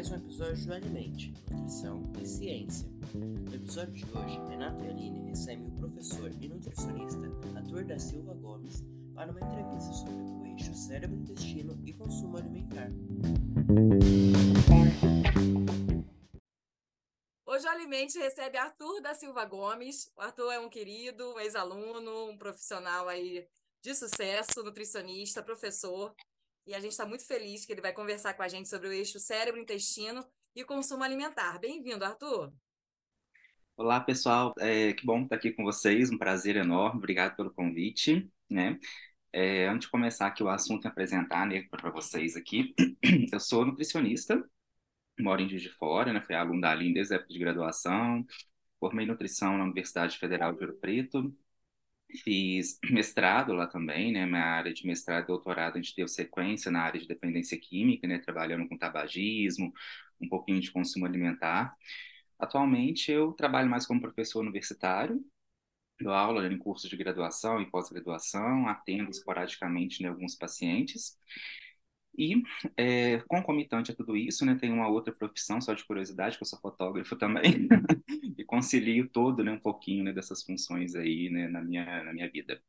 mais um episódio do Alimente, Nutrição e Ciência. No episódio de hoje, Renato Aline recebem o professor e nutricionista Arthur da Silva Gomes para uma entrevista sobre o eixo cérebro-intestino e consumo alimentar. Hoje o Alimente recebe Arthur da Silva Gomes. O Arthur é um querido, um ex-aluno, um profissional aí de sucesso, nutricionista, professor. E a gente está muito feliz que ele vai conversar com a gente sobre o eixo cérebro-intestino e consumo alimentar. Bem-vindo, Arthur. Olá, pessoal. É, que bom estar aqui com vocês. Um prazer enorme. Obrigado pelo convite. Né? É, antes de começar aqui o assunto e apresentar né, para vocês aqui, eu sou nutricionista, moro em Juiz de Fora, né? fui aluno da Aline desde a época de graduação, formei nutrição na Universidade Federal de Ouro Preto, Fiz mestrado lá também, né? Minha área de mestrado e doutorado, a gente teve sequência na área de dependência química, né? Trabalhando com tabagismo, um pouquinho de consumo alimentar. Atualmente, eu trabalho mais como professor universitário, dou aula em cursos de graduação e pós-graduação, atendo esporadicamente né, alguns pacientes. E, é, concomitante a tudo isso, né, tem uma outra profissão, só de curiosidade, que eu sou fotógrafo também, e concilio todo, né, um pouquinho, né, dessas funções aí, né, na minha, na minha vida.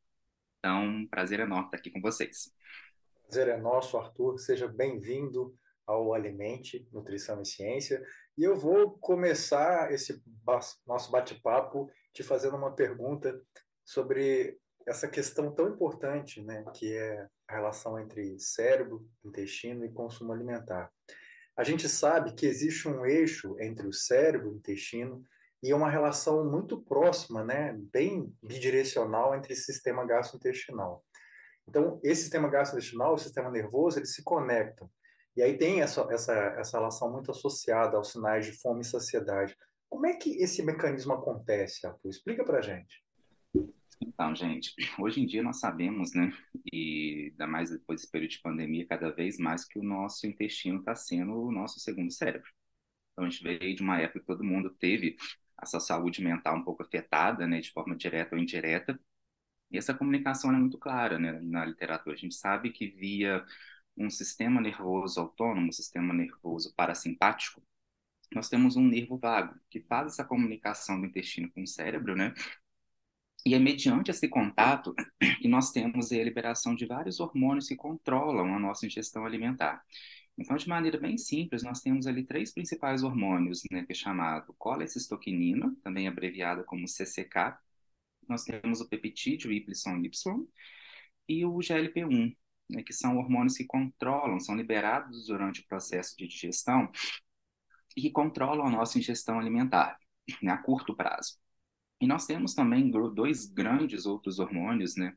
Então, prazer enorme estar aqui com vocês. Prazer é nosso, Arthur. Seja bem-vindo ao Alimente, Nutrição e Ciência. E eu vou começar esse nosso bate-papo te fazendo uma pergunta sobre essa questão tão importante, né, que é a relação entre cérebro, intestino e consumo alimentar. A gente sabe que existe um eixo entre o cérebro e o intestino e uma relação muito próxima, né, bem bidirecional entre sistema gastrointestinal. Então, esse sistema gastrointestinal o sistema nervoso, eles se conectam. E aí tem essa, essa, essa relação muito associada aos sinais de fome e saciedade. Como é que esse mecanismo acontece, Arthur? Explica para gente. Então, gente, hoje em dia nós sabemos, né, e ainda mais depois desse período de pandemia, cada vez mais que o nosso intestino está sendo o nosso segundo cérebro. Então, a gente veio de uma época que todo mundo teve a sua saúde mental um pouco afetada, né, de forma direta ou indireta, e essa comunicação é muito clara, né, na literatura. A gente sabe que via um sistema nervoso autônomo, um sistema nervoso parasimpático, nós temos um nervo vago que faz essa comunicação do intestino com o cérebro, né, e é mediante esse contato que nós temos a liberação de vários hormônios que controlam a nossa ingestão alimentar. Então, de maneira bem simples, nós temos ali três principais hormônios, né, que é chamado colecistoquinina, também abreviada como CCK. Nós temos o peptídeo YY e o GLP-1, né, que são hormônios que controlam, são liberados durante o processo de digestão e que controlam a nossa ingestão alimentar né, a curto prazo. E nós temos também dois grandes outros hormônios, né,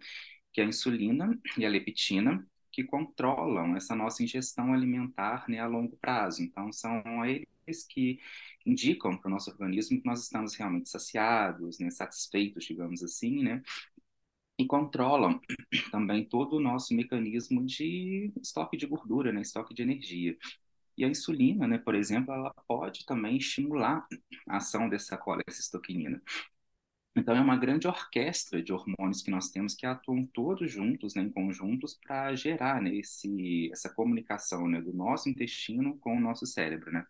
que é a insulina e a leptina, que controlam essa nossa ingestão alimentar né, a longo prazo. Então, são eles que indicam para o nosso organismo que nós estamos realmente saciados, né, satisfeitos, digamos assim, né, e controlam também todo o nosso mecanismo de estoque de gordura, né, estoque de energia. E a insulina, né, por exemplo, ela pode também estimular a ação dessa colecistoquinina. Então, é uma grande orquestra de hormônios que nós temos que atuam todos juntos, né, em conjuntos, para gerar né, esse, essa comunicação né, do nosso intestino com o nosso cérebro. Né?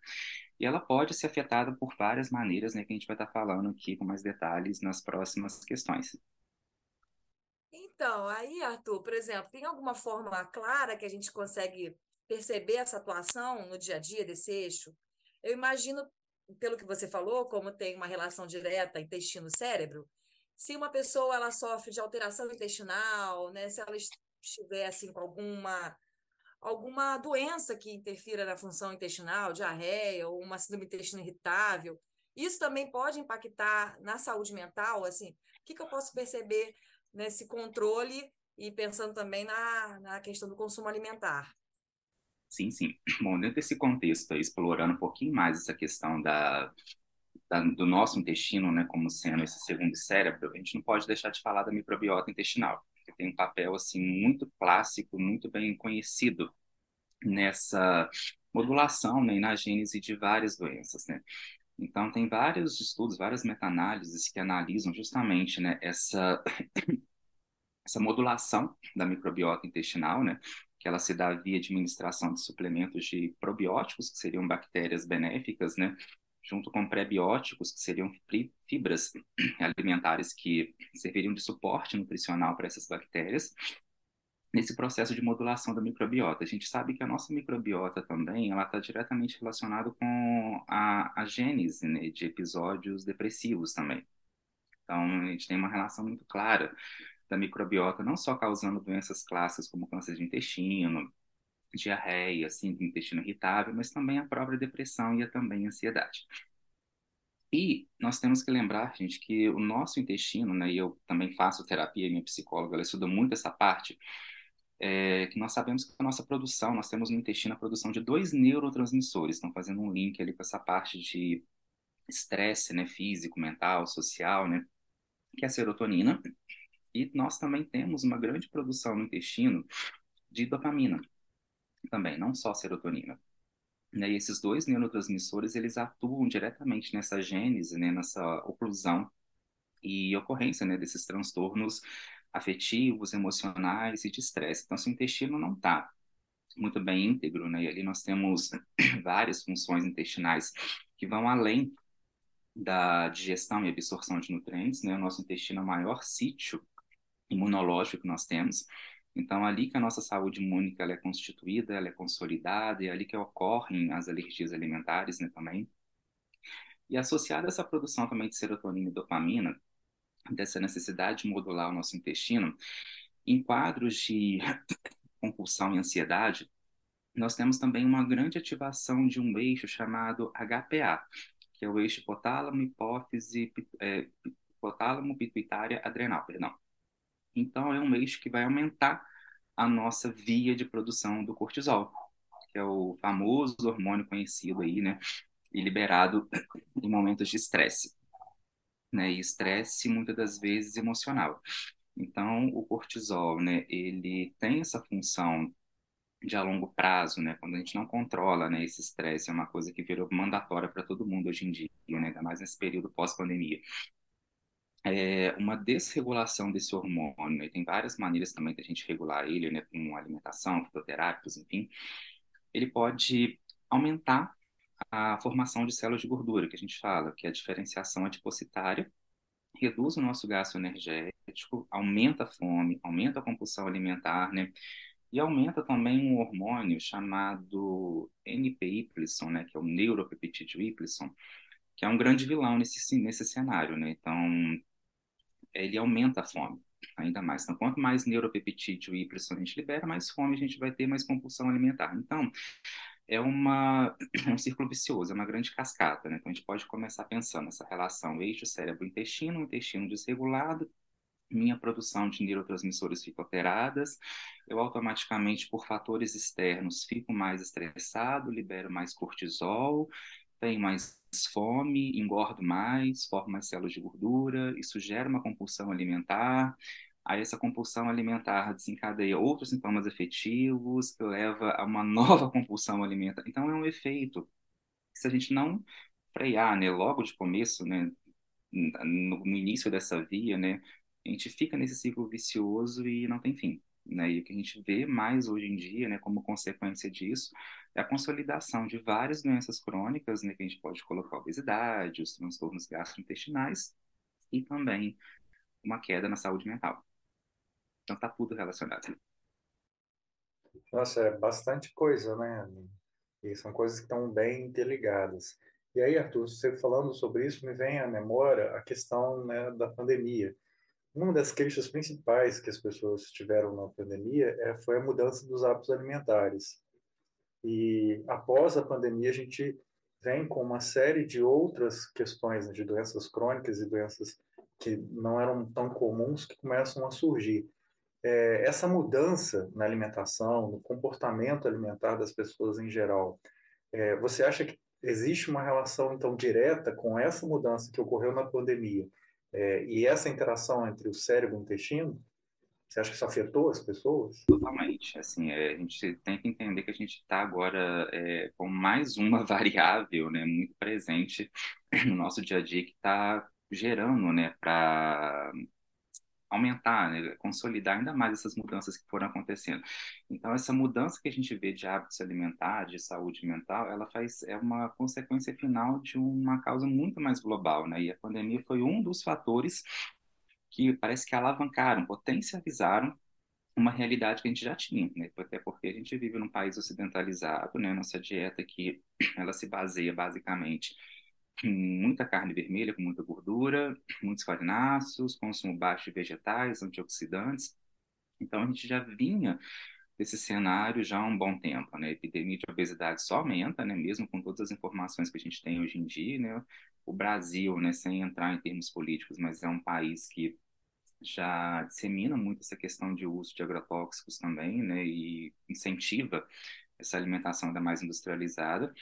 E ela pode ser afetada por várias maneiras, né, que a gente vai estar falando aqui com mais detalhes nas próximas questões. Então, aí, Arthur, por exemplo, tem alguma forma clara que a gente consegue perceber essa atuação no dia a dia desse eixo? Eu imagino pelo que você falou, como tem uma relação direta intestino-cérebro, se uma pessoa ela sofre de alteração intestinal, né, se ela estiver assim com alguma alguma doença que interfira na função intestinal, diarreia ou uma síndrome intestino irritável, isso também pode impactar na saúde mental, assim, o que, que eu posso perceber nesse controle e pensando também na, na questão do consumo alimentar? Sim, sim. Bom, dentro desse contexto, explorando um pouquinho mais essa questão da, da, do nosso intestino, né, como sendo esse segundo cérebro, a gente não pode deixar de falar da microbiota intestinal, que tem um papel assim muito clássico, muito bem conhecido nessa modulação, né, na gênese de várias doenças, né? Então tem vários estudos, várias meta-análises que analisam justamente, né, essa essa modulação da microbiota intestinal, né, que ela se dá via administração de suplementos de probióticos, que seriam bactérias benéficas, né? junto com prebióticos, que seriam fibras alimentares que serviriam de suporte nutricional para essas bactérias, nesse processo de modulação da microbiota. A gente sabe que a nossa microbiota também, ela está diretamente relacionada com a, a gênese né, de episódios depressivos também. Então, a gente tem uma relação muito clara da microbiota, não só causando doenças clássicas como câncer de intestino, diarreia, síndrome do intestino irritável, mas também a própria depressão e a também ansiedade. E nós temos que lembrar, gente, que o nosso intestino, né, e eu também faço terapia, minha psicóloga, ela estuda muito essa parte, é, que nós sabemos que a nossa produção, nós temos no intestino a produção de dois neurotransmissores, estão fazendo um link ali com essa parte de estresse, né, físico, mental, social, né, que é a serotonina, e nós também temos uma grande produção no intestino de dopamina, também, não só serotonina. Né, e esses dois neurotransmissores, eles atuam diretamente nessa gênese, né, nessa oclusão e ocorrência né, desses transtornos afetivos, emocionais e de estresse. Então, se o intestino não está muito bem íntegro, né, e ali nós temos várias funções intestinais que vão além da digestão e absorção de nutrientes, né, o nosso intestino é o maior sítio imunológico que nós temos, então, ali que a nossa saúde imune ela é constituída, ela é consolidada, e é ali que ocorrem as alergias alimentares né, também. E associada a essa produção também de serotonina e dopamina, dessa necessidade de modular o nosso intestino, em quadros de compulsão e ansiedade, nós temos também uma grande ativação de um eixo chamado HPA, que é o eixo hipotálamo, hipófise, é, hipotálamo, pituitária, adrenal, perdão. Então, é um eixo que vai aumentar a nossa via de produção do cortisol, que é o famoso hormônio conhecido aí, né, e liberado em momentos de estresse, né, e estresse muitas das vezes emocional. Então, o cortisol, né, ele tem essa função de a longo prazo, né, quando a gente não controla, né, esse estresse, é uma coisa que virou mandatória para todo mundo hoje em dia, né, ainda mais nesse período pós-pandemia é uma desregulação desse hormônio. Né? Tem várias maneiras também da gente regular ele, né? com alimentação, fitoterápicos, enfim. Ele pode aumentar a formação de células de gordura, que a gente fala, que é a diferenciação adipositária, reduz o nosso gasto energético, aumenta a fome, aumenta a compulsão alimentar, né? E aumenta também um hormônio chamado NPY, né, que é o neuropeptídeo Y, que é um grande vilão nesse, nesse cenário, né? Então, ele aumenta a fome ainda mais. Então, quanto mais neuropeptídeo e a gente libera, mais fome a gente vai ter, mais compulsão alimentar. Então, é, uma, é um círculo vicioso, é uma grande cascata, né? Então, a gente pode começar pensando nessa relação eixo cérebro-intestino, intestino desregulado, minha produção de neurotransmissores fica alteradas, eu automaticamente, por fatores externos, fico mais estressado, libero mais cortisol, tenho mais fome, engordo mais, formo mais células de gordura, isso gera uma compulsão alimentar, aí essa compulsão alimentar desencadeia outros sintomas efetivos, que leva a uma nova compulsão alimentar. Então, é um efeito se a gente não frear, né, logo de começo, né, no, no início dessa via, né, a gente fica nesse ciclo vicioso e não tem fim. Né? E o que a gente vê mais hoje em dia, né, como consequência disso, é a consolidação de várias doenças crônicas, né, que a gente pode colocar obesidade, os transtornos gastrointestinais e também uma queda na saúde mental. Então tá tudo relacionado. Nossa, é bastante coisa, né? E são coisas que estão bem interligadas. E aí, Arthur, você falando sobre isso, me vem à memória a questão né, da pandemia. Uma das queixas principais que as pessoas tiveram na pandemia é, foi a mudança dos hábitos alimentares. E após a pandemia, a gente vem com uma série de outras questões né, de doenças crônicas e doenças que não eram tão comuns que começam a surgir. É, essa mudança na alimentação, no comportamento alimentar das pessoas em geral, é, você acha que existe uma relação então direta com essa mudança que ocorreu na pandemia é, e essa interação entre o cérebro e o intestino, você acha que isso afetou as pessoas? Totalmente. Assim, é, a gente tem que entender que a gente está agora é, com mais uma variável né, muito presente no nosso dia a dia que está gerando né, para aumentar, né, consolidar ainda mais essas mudanças que foram acontecendo. Então, essa mudança que a gente vê de hábitos alimentares, de saúde mental, ela faz é uma consequência final de uma causa muito mais global, né? E a pandemia foi um dos fatores que parece que alavancaram, potencializaram uma realidade que a gente já tinha, né? Até porque a gente vive num país ocidentalizado, né? Nossa dieta aqui, ela se baseia basicamente muita carne vermelha com muita gordura, muitos farináceos, consumo baixo de vegetais, antioxidantes. Então a gente já vinha desse cenário já há um bom tempo, né? A epidemia de obesidade só aumenta, né? Mesmo com todas as informações que a gente tem hoje em dia, né? O Brasil, né? Sem entrar em termos políticos, mas é um país que já dissemina muito essa questão de uso de agrotóxicos também, né? E incentiva essa alimentação ainda mais industrializada.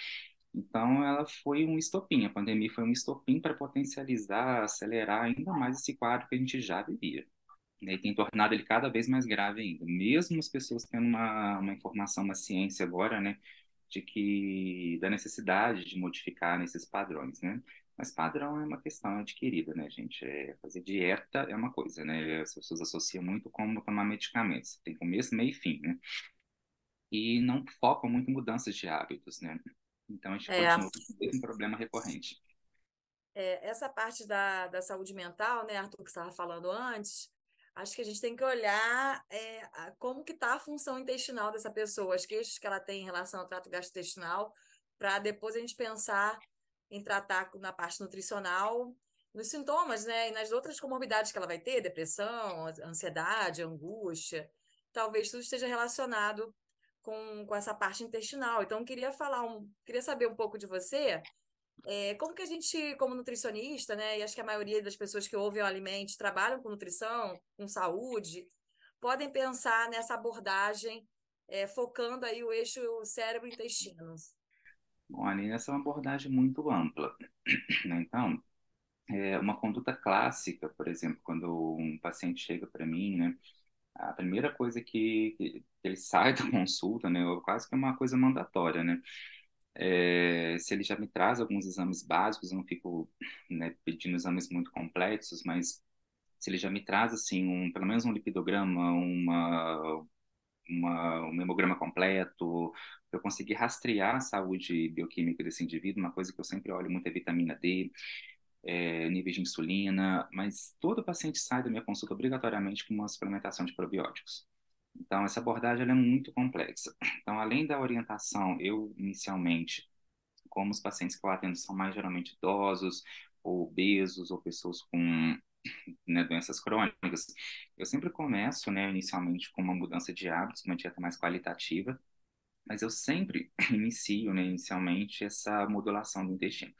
Então, ela foi um estopim, a pandemia foi um estopim para potencializar, acelerar ainda mais esse quadro que a gente já vivia. Né? E tem tornado ele cada vez mais grave ainda. Mesmo as pessoas tendo uma, uma informação, uma ciência agora, né, de que da necessidade de modificar nesses padrões, né? Mas padrão é uma questão adquirida, né, gente? É, fazer dieta é uma coisa, né? As pessoas associam muito como tomar medicamentos. Tem começo, meio e fim, né? E não focam muito em mudanças de hábitos, né? Então, a gente é. continua com esse problema recorrente. É, essa parte da, da saúde mental, né, Arthur, que você estava falando antes, acho que a gente tem que olhar é, como que está a função intestinal dessa pessoa, as queixas que ela tem em relação ao trato gastrointestinal, para depois a gente pensar em tratar na parte nutricional, nos sintomas, né, e nas outras comorbidades que ela vai ter, depressão, ansiedade, angústia, talvez tudo esteja relacionado com, com essa parte intestinal. Então, queria falar um, queria saber um pouco de você. É, como que a gente, como nutricionista, né, e acho que a maioria das pessoas que ouvem o Alimente trabalham com nutrição, com saúde, podem pensar nessa abordagem é, focando aí o eixo cérebro-intestino? Bom, ali essa é uma abordagem muito ampla. Né? Então, é uma conduta clássica, por exemplo, quando um paciente chega para mim, né, a primeira coisa que, ele sai da consulta, né, quase que é uma coisa mandatória, né, é, se ele já me traz alguns exames básicos, eu não fico né, pedindo exames muito complexos, mas se ele já me traz assim um, pelo menos um lipidograma, uma, uma, um hemograma completo, eu conseguir rastrear a saúde bioquímica desse indivíduo, uma coisa que eu sempre olho muito é vitamina D, é, níveis de insulina, mas todo paciente sai da minha consulta obrigatoriamente com uma suplementação de probióticos. Então, essa abordagem é muito complexa. Então, além da orientação, eu inicialmente, como os pacientes que eu atendo são mais geralmente idosos, ou obesos, ou pessoas com né, doenças crônicas, eu sempre começo, né, inicialmente com uma mudança de hábitos, uma dieta mais qualitativa, mas eu sempre inicio, né, inicialmente, essa modulação do intestino.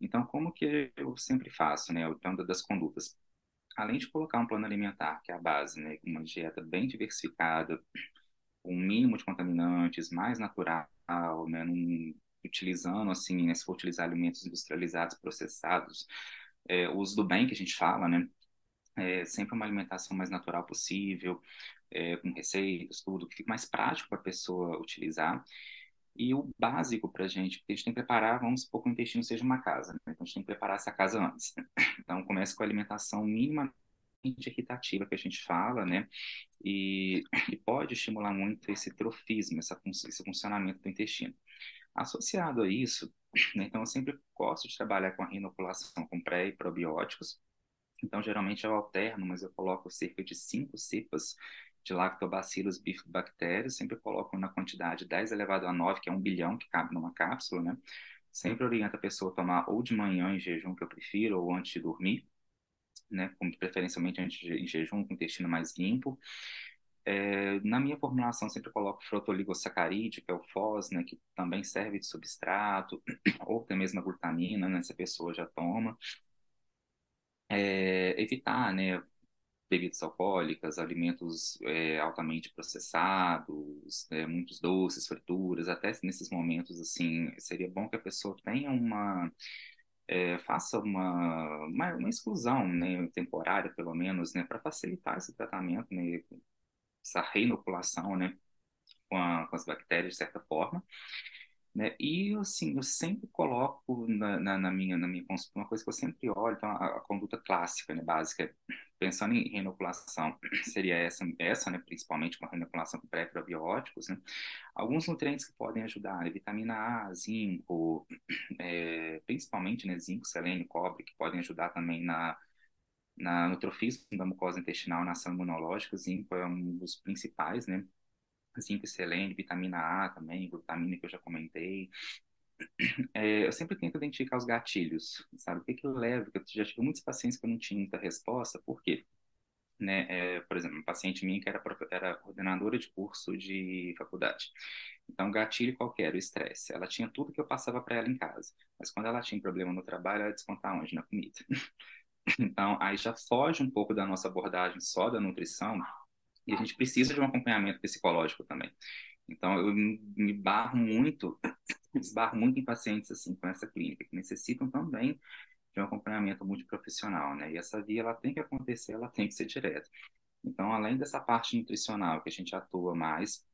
Então, como que eu sempre faço, né, o plano das condutas? Além de colocar um plano alimentar, que é a base, né, uma dieta bem diversificada, um mínimo de contaminantes, mais natural, né, num, utilizando, assim, né, se for utilizar alimentos industrializados, processados, é, o uso do bem que a gente fala, né, é sempre uma alimentação mais natural possível, é, com receitas, tudo, que fique mais prático para a pessoa utilizar. E o básico para a gente, porque a gente tem que preparar, vamos supor que o intestino seja uma casa, né? então a gente tem que preparar essa casa antes. Então começa com a alimentação minimamente equitativa que a gente fala, né? E, e pode estimular muito esse trofismo, essa, esse funcionamento do intestino. Associado a isso, né, então eu sempre gosto de trabalhar com a inoculação com pré e probióticos. Então geralmente eu alterno, mas eu coloco cerca de cinco cepas de lactobacillus bifidobacterias, sempre coloco na quantidade 10 elevado a 9, que é um bilhão que cabe numa cápsula, né? Sempre oriento a pessoa a tomar ou de manhã em jejum, que eu prefiro, ou antes de dormir, né? Preferencialmente antes em jejum, com o intestino mais limpo. É, na minha formulação, sempre coloco frotoligosacarídeo, que é o FOS, né? Que também serve de substrato, ou até mesmo a glutamina, né? Se a pessoa já toma. É, evitar, né? Bebidas alcoólicas, alimentos é, altamente processados, é, muitos doces, frituras, até nesses momentos, assim, seria bom que a pessoa tenha uma, é, faça uma, uma, uma, exclusão, né, temporária, pelo menos, né, para facilitar esse tratamento, né, essa reinoculação, né, com, a, com as bactérias, de certa forma. Né? E, assim, eu sempre coloco na, na, na minha, na minha uma coisa que eu sempre olho, então, a, a conduta clássica, né, básica, pensando em renopulação, seria essa, essa né, principalmente uma renopulação com pré-probióticos, né? alguns nutrientes que podem ajudar, né, vitamina A, zinco, é, principalmente né, zinco, selênio, cobre, que podem ajudar também na, na, no trofismo da mucosa intestinal, na ação imunológica, zinco é um dos principais, né, zinco e selênio, vitamina A também, glutamina que eu já comentei. É, eu sempre tento identificar os gatilhos, sabe? O que que eu levo? Eu já tive muitos pacientes que eu não tinha muita resposta, por quê? Né, é, por exemplo, uma paciente minha que era, era coordenadora de curso de faculdade. Então, gatilho qualquer, o estresse. Ela tinha tudo que eu passava para ela em casa. Mas quando ela tinha problema no trabalho, ela descontar onde? Na comida. Então, aí já foge um pouco da nossa abordagem só da nutrição e a gente precisa de um acompanhamento psicológico também. Então, eu me barro muito, esbarro muito em pacientes assim com essa clínica, que necessitam também de um acompanhamento multiprofissional, né? E essa via, ela tem que acontecer, ela tem que ser direta. Então, além dessa parte nutricional que a gente atua mais,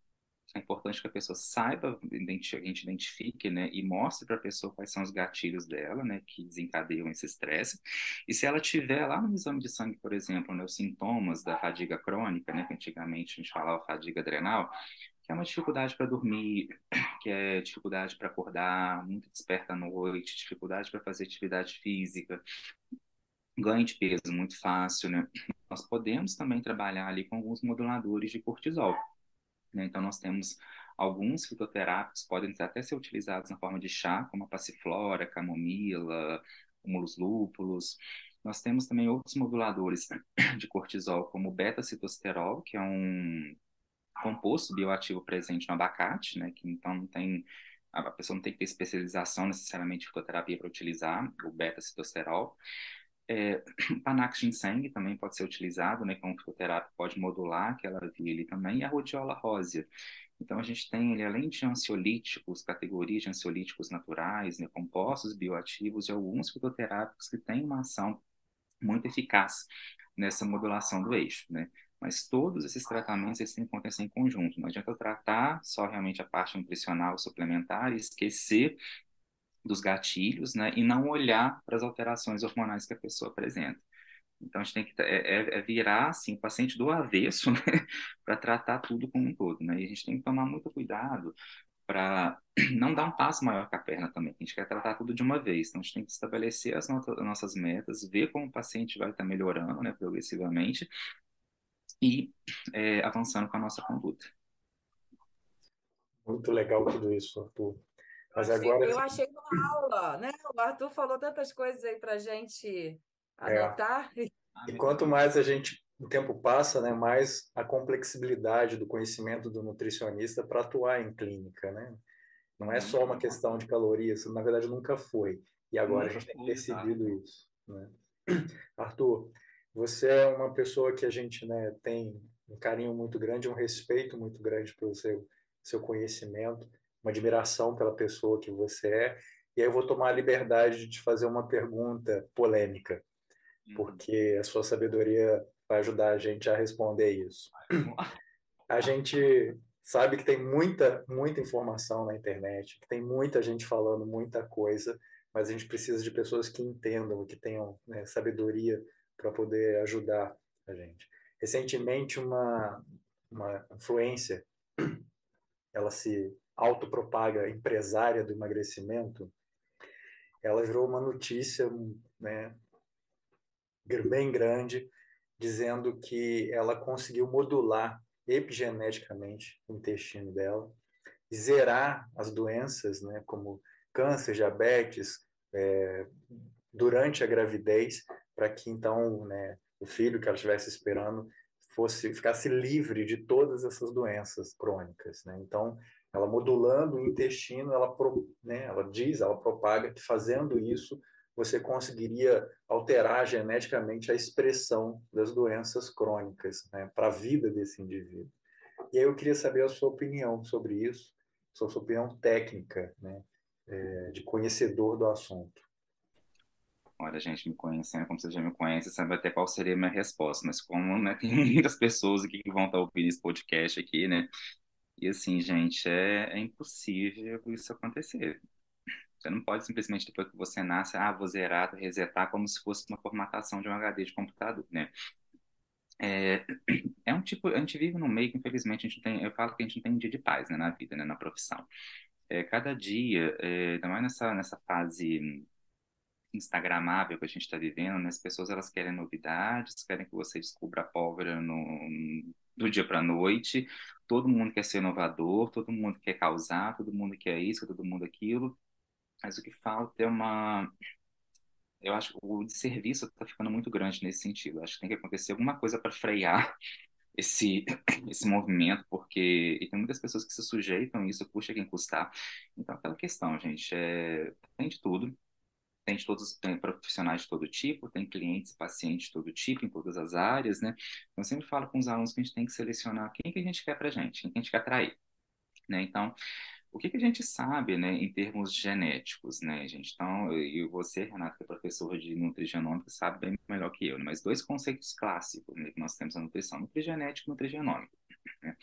é importante que a pessoa saiba, a gente identifique, né, e mostre para a pessoa quais são os gatilhos dela, né, que desencadeiam esse estresse. E se ela tiver lá no exame de sangue, por exemplo, né, os sintomas da fadiga crônica, né, que antigamente a gente falava fadiga adrenal, que é uma dificuldade para dormir, que é dificuldade para acordar, muito desperta à noite, dificuldade para fazer atividade física, ganho de peso muito fácil, né? Nós podemos também trabalhar ali com alguns moduladores de cortisol. Né? Então, nós temos alguns fitoterápicos podem até ser utilizados na forma de chá, como a passiflora, camomila, humulus lúpulos. Nós temos também outros moduladores de cortisol, como o beta-citosterol, que é um composto bioativo presente no abacate, né? Que então não tem a pessoa não tem que ter especialização necessariamente em fitoterapia para utilizar o beta-citosterol. É, Panax ginseng também pode ser utilizado, né, como fitoterápico, pode modular aquela via ali também, e a rhodiola rósea. Então, a gente tem, ele, além de ansiolíticos, categorias de ansiolíticos naturais, né, compostos bioativos e alguns fitoterápicos que têm uma ação muito eficaz nessa modulação do eixo, né? Mas todos esses tratamentos eles têm que acontecer em conjunto. Não adianta eu tratar só realmente a parte nutricional suplementar e esquecer dos gatilhos, né, e não olhar para as alterações hormonais que a pessoa apresenta. Então, a gente tem que é, é, é virar assim, o paciente do avesso né, para tratar tudo como um todo. Né? E a gente tem que tomar muito cuidado para não dar um passo maior que a perna também. A gente quer tratar tudo de uma vez. Então, a gente tem que estabelecer as, as nossas metas, ver como o paciente vai estar tá melhorando né, progressivamente e é, avançando com a nossa conduta. Muito legal tudo isso, Arthur. Mas agora... Eu achei uma aula, né? O Arthur falou tantas coisas aí para a gente anotar. É. E quanto mais a gente, o tempo passa, né, mais a complexibilidade do conhecimento do nutricionista para atuar em clínica, né? Não é só uma questão de calorias, na verdade nunca foi. E agora a gente tem percebido isso. Né? Arthur, você é uma pessoa que a gente né, tem um carinho muito grande, um respeito muito grande pelo seu, seu conhecimento uma admiração pela pessoa que você é. E aí eu vou tomar a liberdade de te fazer uma pergunta polêmica, uhum. porque a sua sabedoria vai ajudar a gente a responder isso. A gente sabe que tem muita, muita informação na internet, que tem muita gente falando muita coisa, mas a gente precisa de pessoas que entendam, que tenham né, sabedoria para poder ajudar a gente. Recentemente, uma, uma influência, ela se autopropaga empresária do emagrecimento, ela virou uma notícia né, bem grande, dizendo que ela conseguiu modular epigeneticamente o intestino dela, zerar as doenças, né, como câncer, diabetes, é, durante a gravidez, para que então né, o filho que ela estivesse esperando fosse ficasse livre de todas essas doenças crônicas. Né? Então, ela modulando o intestino, ela, né, ela diz, ela propaga que fazendo isso você conseguiria alterar geneticamente a expressão das doenças crônicas né, para a vida desse indivíduo. E aí eu queria saber a sua opinião sobre isso, sua opinião técnica, né, é, de conhecedor do assunto. Olha, gente, me conhecendo, como você já me conhece, sabe até qual seria a minha resposta, mas como né, tem muitas pessoas aqui que vão estar ouvindo esse podcast aqui, né, E assim, gente, é, é impossível isso acontecer. Você não pode simplesmente, depois que você nasce, ah, vou zerar, resetar, como se fosse uma formatação de um HD de computador, né? É, é um tipo, a gente vive num meio que, infelizmente, a gente tem, eu falo que a gente não tem um dia de paz, né, na vida, né, na profissão. É, cada dia, é, ainda mais nessa, nessa fase instagramável que a gente está vivendo, né, as pessoas, elas querem novidades, querem que você descubra a pólvora no, do dia para a noite, todo mundo quer ser inovador, todo mundo quer causar, todo mundo quer isso, todo mundo aquilo, mas o que falta é uma eu acho que o serviço está ficando muito grande nesse sentido. Acho que tem que acontecer alguma coisa para frear esse esse movimento, porque e tem muitas pessoas que se sujeitam a isso, custa quem custar. Então, aquela questão, gente, é, tem de tudo. Tem todos, tem profissionais de todo tipo, tem clientes, pacientes de todo tipo, em todas as áreas, né? Então, eu sempre falo com os alunos que a gente tem que selecionar quem que a gente quer para gente, quem que a gente quer atrair, né? Então, o que, que a gente sabe, né, em termos genéticos, né, gente? Então, e você, Renato, que é professor de nutrigenômica, sabe bem melhor que eu, né? mas dois conceitos clássicos né, que nós temos na nutrição, nutrigenética e nutrigenômica. Né?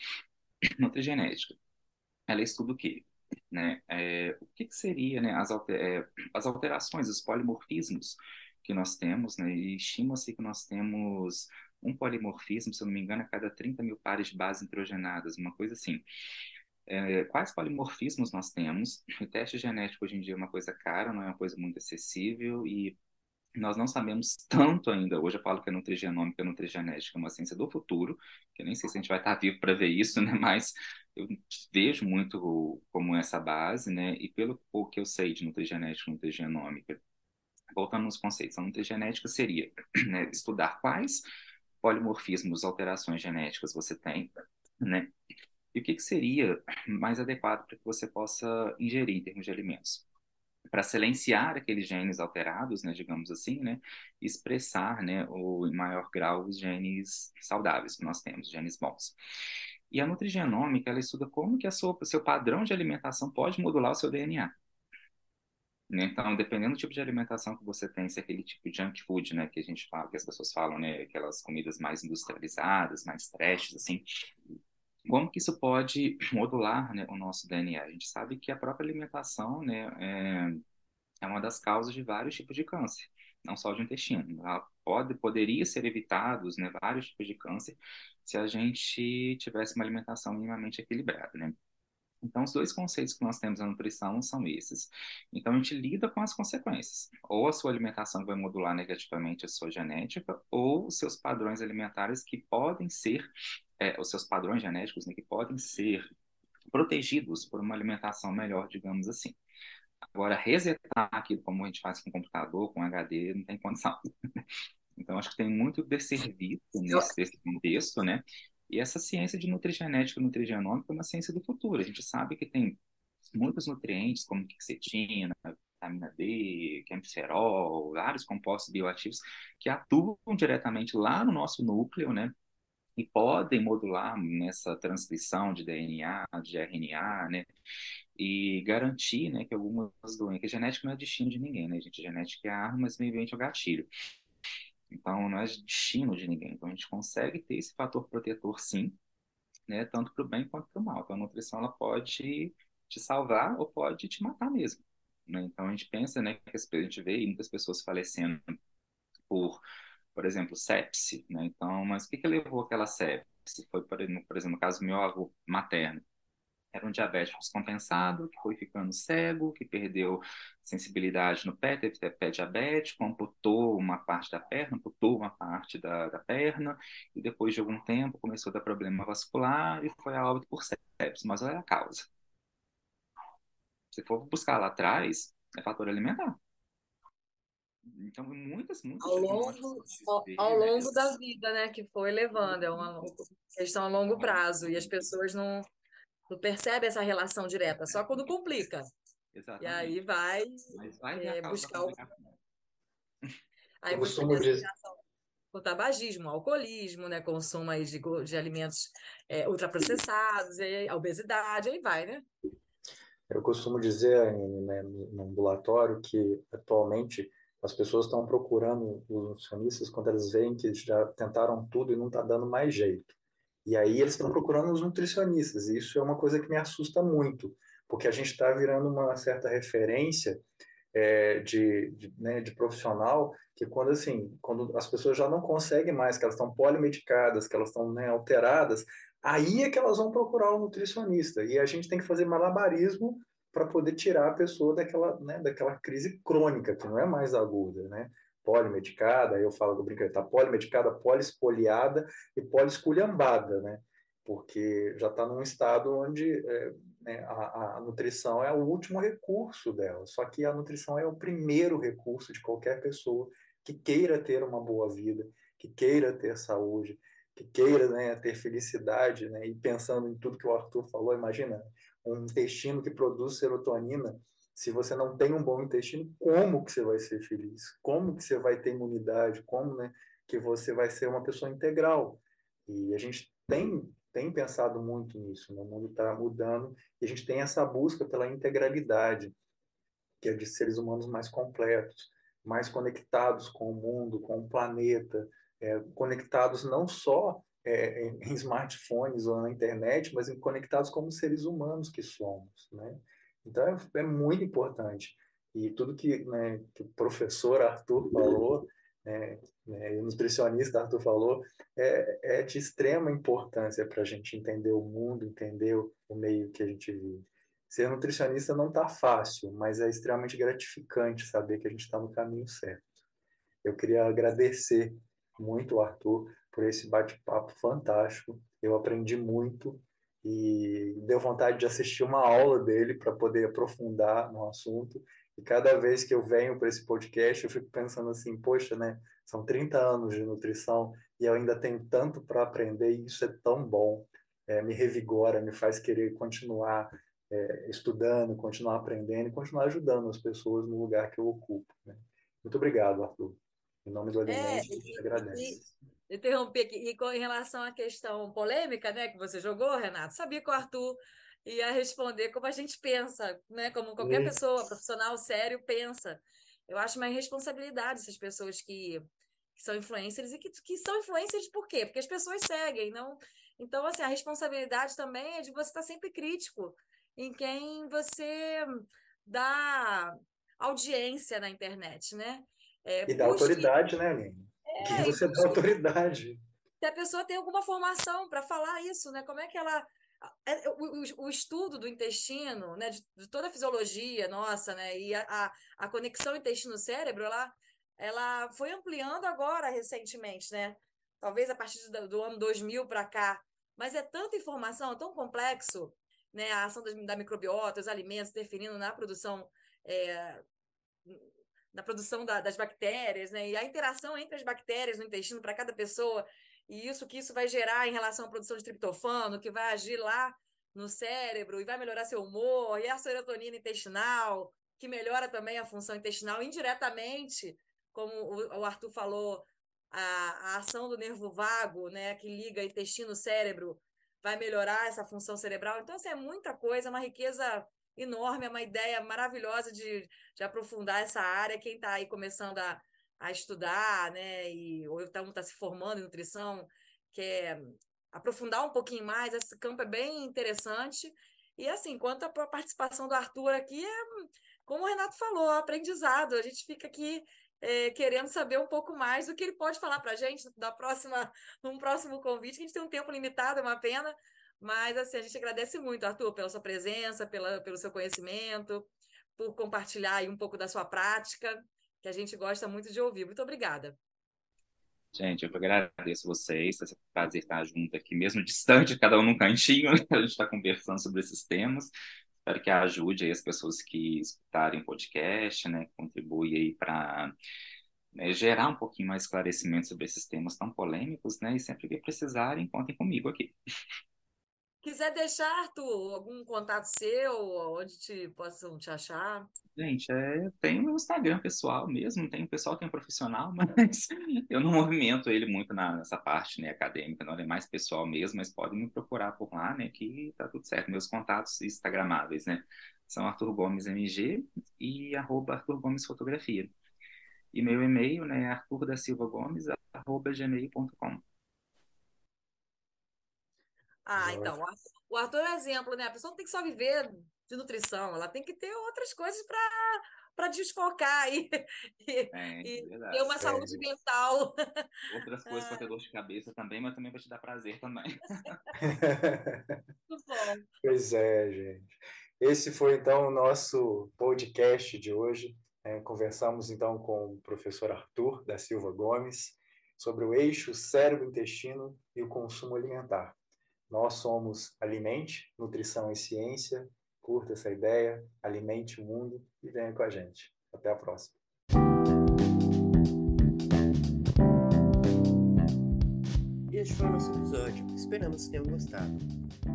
Nutrigenética, ela estuda o quê? Né? É, o que, que, seria né, as, é, as alterações, os polimorfismos que nós temos, né, e estima-se que nós temos um polimorfismo, se eu não me engano, a cada 30 mil pares de bases nitrogenadas, uma coisa assim é, quais polimorfismos nós temos. O teste genético hoje em dia é uma coisa cara, não é uma coisa muito acessível e nós não sabemos tanto ainda. Hoje eu falo que a nutrigenômica e a nutrigenética é uma ciência do futuro, que eu nem sei se a gente vai estar vivo para ver isso, né? Mas eu vejo muito como essa base, né? E pelo que eu sei de nutrigenética e nutrigenômica, voltando nos conceitos, a nutrigenética seria né, estudar quais polimorfismos, alterações genéticas você tem, né? E o que, que seria mais adequado para que você possa ingerir em termos de alimentos? Para silenciar aqueles genes alterados, né, digamos assim, né, expressar, né, o, em maior grau os genes saudáveis que nós temos, genes bons. E a nutrigenômica, ela estuda como que a sua, seu padrão de alimentação pode modular o seu DNA. Né? Então, dependendo do tipo de alimentação que você tem, se é aquele tipo de junk food, né, que a gente fala, que as pessoas falam, né, aquelas comidas mais industrializadas, mais trashes, assim, como que isso pode modular né, o nosso DNA? A gente sabe que a própria alimentação né, é, é uma das causas de vários tipos de câncer, não só de intestino. Ela pode, poderia ser evitados né, vários tipos de câncer se a gente tivesse uma alimentação minimamente equilibrada. Né? Então, os dois conceitos que nós temos na nutrição são esses. Então, a gente lida com as consequências. Ou a sua alimentação vai modular negativamente a sua genética, ou os seus padrões alimentares que podem ser é, os seus padrões genéticos, né, que podem ser protegidos por uma alimentação melhor, digamos assim. Agora, resetar aquilo como a gente faz com computador, com HD, não tem condição. Então, acho que tem muito de serviço nesse contexto, né? E essa ciência de nutrigenética e nutrigenômica é uma ciência do futuro. A gente sabe que tem muitos nutrientes, como quercetina, vitamina D, quemferol, vários compostos bioativos que atuam diretamente lá no nosso núcleo, né? E podem modular nessa transcrição de DNA, de RNA, né? E garantir, né, que algumas doenças, que genética não é destino de ninguém, né, gente? Genética é a arma, mas meio ambiente é o gatilho. Então, não é destino de ninguém. Então, a gente consegue ter esse fator protetor, sim, né, tanto para o bem quanto para o mal. Então, a nutrição, ela pode te salvar ou pode te matar mesmo. Né? Então, a gente pensa, né, que a gente vê muitas pessoas falecendo por por exemplo, sepse, né? Então, mas o que que levou aquela sepse? Foi, por exemplo, no caso do meu avô materno. Era um diabético descompensado, que foi ficando cego, que perdeu sensibilidade no pé, teve pé diabético, amputou uma parte da perna, amputou uma parte da, da perna, e depois de algum tempo começou a dar problema vascular e foi a óbito por sepse. Mas olha a causa. Se for buscar lá atrás, é fator alimentar. Então, muitas, muitas ao longo, ao, ao né, longo da vida, né, que foi levando, é uma questão a longo prazo, e as pessoas não, não percebem essa relação direta, só quando complica. Exatamente. E aí vai, vai é, buscar o... Aí busca o tabagismo, tabagismo, né, consumo aí de, de alimentos é, ultraprocessados, e a obesidade, aí vai, né? Eu costumo dizer né, no ambulatório que atualmente as pessoas estão procurando os nutricionistas quando elas veem que já tentaram tudo e não está dando mais jeito. E aí eles estão procurando os nutricionistas, e isso é uma coisa que me assusta muito, porque a gente está virando uma certa referência é, de, de, né, de, profissional que quando assim quando as pessoas já não conseguem mais que elas estão polimedicadas que elas estão né, alteradas aí é que elas vão procurar o um nutricionista e a gente tem que fazer malabarismo para poder tirar a pessoa daquela né, daquela crise crônica que não é mais aguda né polimedicada eu falo do brincadeira tá polimedicada polispoliada e polisculhambada né porque já está num estado onde é, né, a, a, nutrição é o último recurso dela. Só que a nutrição é o primeiro recurso de qualquer pessoa que queira ter uma boa vida, que queira ter saúde, que queira né, ter felicidade. Né? E pensando em tudo que o Arthur falou, imagina um intestino que produz serotonina. Se você não tem um bom intestino, como que você vai ser feliz? Como que você vai ter imunidade? Como né, que você vai ser uma pessoa integral? E a gente tem tem pensado muito nisso. Né? O mundo está mudando e a gente tem essa busca pela integralidade, que é de seres humanos mais completos, mais conectados com o mundo, com o planeta, é, conectados não só é, em smartphones ou na internet, mas conectados como seres humanos que somos. Né? Então é, é muito importante. E tudo que, né, que o professor Arthur falou né, né, e o nutricionista Arthur falou, é, é de extrema importância para a gente entender o mundo, entender o meio que a gente vive. Ser nutricionista não está fácil, mas é extremamente gratificante saber que a gente está no caminho certo. Eu queria agradecer muito Arthur por esse bate-papo fantástico. Eu aprendi muito e deu vontade de assistir uma aula dele para poder aprofundar no assunto e cada vez que eu venho para esse podcast, eu fico pensando assim, poxa, né? São 30 anos de nutrição e eu ainda tenho tanto para aprender e isso é tão bom. É, me revigora, me faz querer continuar é, estudando, continuar aprendendo e continuar ajudando as pessoas no lugar que eu ocupo. Né? Muito obrigado, Arthur. Em nome do Alimento, é, eu te Interromper aqui. E com, em relação à questão polêmica né, que você jogou, Renato, sabia que o Arthur ia responder como a gente pensa, né? Como qualquer pessoa profissional sério pensa. Eu acho uma irresponsabilidade essas pessoas que, que são influencers e que, que são influencers por quê? Porque as pessoas seguem, não. Então, assim, a responsabilidade também é de você estar sempre crítico em quem você dá audiência na internet, né? É, e dá autoridade, né, Aline? É, que você dá autoridade. Se a pessoa tem alguma formação para falar isso, né? Como é que ela é, o, o, estudo do intestino, né, de, de, toda a fisiologia nossa, né, e a, a conexão intestino-cérebro, ela, ela foi ampliando agora recentemente, né? Talvez a partir do, do ano 2000 para cá. Mas é tanta informação, é tão complexo, né? A ação da, da microbiota, os alimentos definindo na produção é, na produção da, das bactérias, né? E a interação entre as bactérias no intestino para cada pessoa e isso que isso vai gerar em relação à produção de triptofano, que vai agir lá no cérebro e vai melhorar seu humor, e a serotonina intestinal, que melhora também a função intestinal indiretamente, como o Arthur falou, a, a ação do nervo vago, né, que liga intestino-cérebro, vai melhorar essa função cerebral. Então, assim, é muita coisa, é uma riqueza enorme, é uma ideia maravilhosa de, de aprofundar essa área. Quem está aí começando a, a estudar, né? E, ou então está se formando em nutrição, quer aprofundar um pouquinho mais, esse campo é bem interessante. E assim, quanto à participação do Arthur aqui, é, como o Renato falou, aprendizado. A gente fica aqui é, querendo saber um pouco mais do que ele pode falar para a gente da próxima, num próximo convite, que a gente tem um tempo limitado, é uma pena. Mas assim, a gente agradece muito, Arthur, pela sua presença, pela, pelo seu conhecimento, por compartilhar um pouco da sua prática que a gente gosta muito de ouvir. Muito obrigada. Gente, eu agradeço vocês, é um prazer estar junto aqui, mesmo distante, cada um num cantinho, né? a gente está conversando sobre esses temas. Espero que ajude aí as pessoas que escutarem o podcast, né, contribui aí para né, gerar um pouquinho mais esclarecimento sobre esses temas tão polêmicos, né, e sempre que precisarem, contem comigo aqui. Quiser deixar, Arthur, algum contato seu, onde te, possam te achar? Gente, é, tem o Instagram pessoal mesmo, tem o pessoal que é um profissional, mas eu não movimento ele muito na, nessa parte né, acadêmica, não, é mais pessoal mesmo, mas podem me procurar por lá, né, que tá tudo certo. Meus contatos instagramáveis, né, são Arthur Gomes MG e arroba Arthur Gomes Fotografia. E meu e-mail, né, é arthur da Silva Gomes, arroba gmail.com. Ah, então, o Arthur é um exemplo, né? A pessoa não tem que só viver de nutrição, ela tem que ter outras coisas para para desfocar e, é, e ter uma saúde mental. Outras coisas para ter dor de cabeça também, mas também vai te dar prazer também. Muito bom. Pois é, gente. Esse foi então o nosso podcast de hoje. É, conversamos então com o professor Arthur da Silva Gomes sobre o eixo cérebro-intestino e o consumo alimentar. Nós somos Alimente, Nutrição e Ciência. Curta essa ideia, alimente o mundo e venha com a gente. Até a próxima. Este foi o nosso episódio. Esperamos que tenham gostado.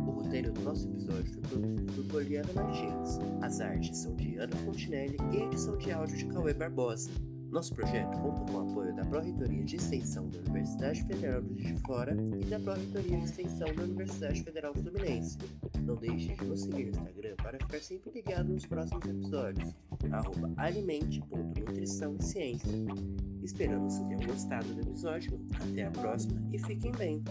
O roteiro do nosso episódio foi produzido por Liana Martins. As artes são de Ana Fontinelli e a edição de áudio de Cauê Barbosa. Nosso projeto conta com o apoio da Pró-Reitoria de Extensão da Universidade Federal de Fora e da Pró-Reitoria de Extensão da Universidade Federal Fluminense. Não deixe de nos seguir no Instagram para ficar sempre ligado nos próximos episódios. Arroba alimente.nutrição e ciência. Esperamos que tenham gostado do episódio. Até a próxima e fiquem bem.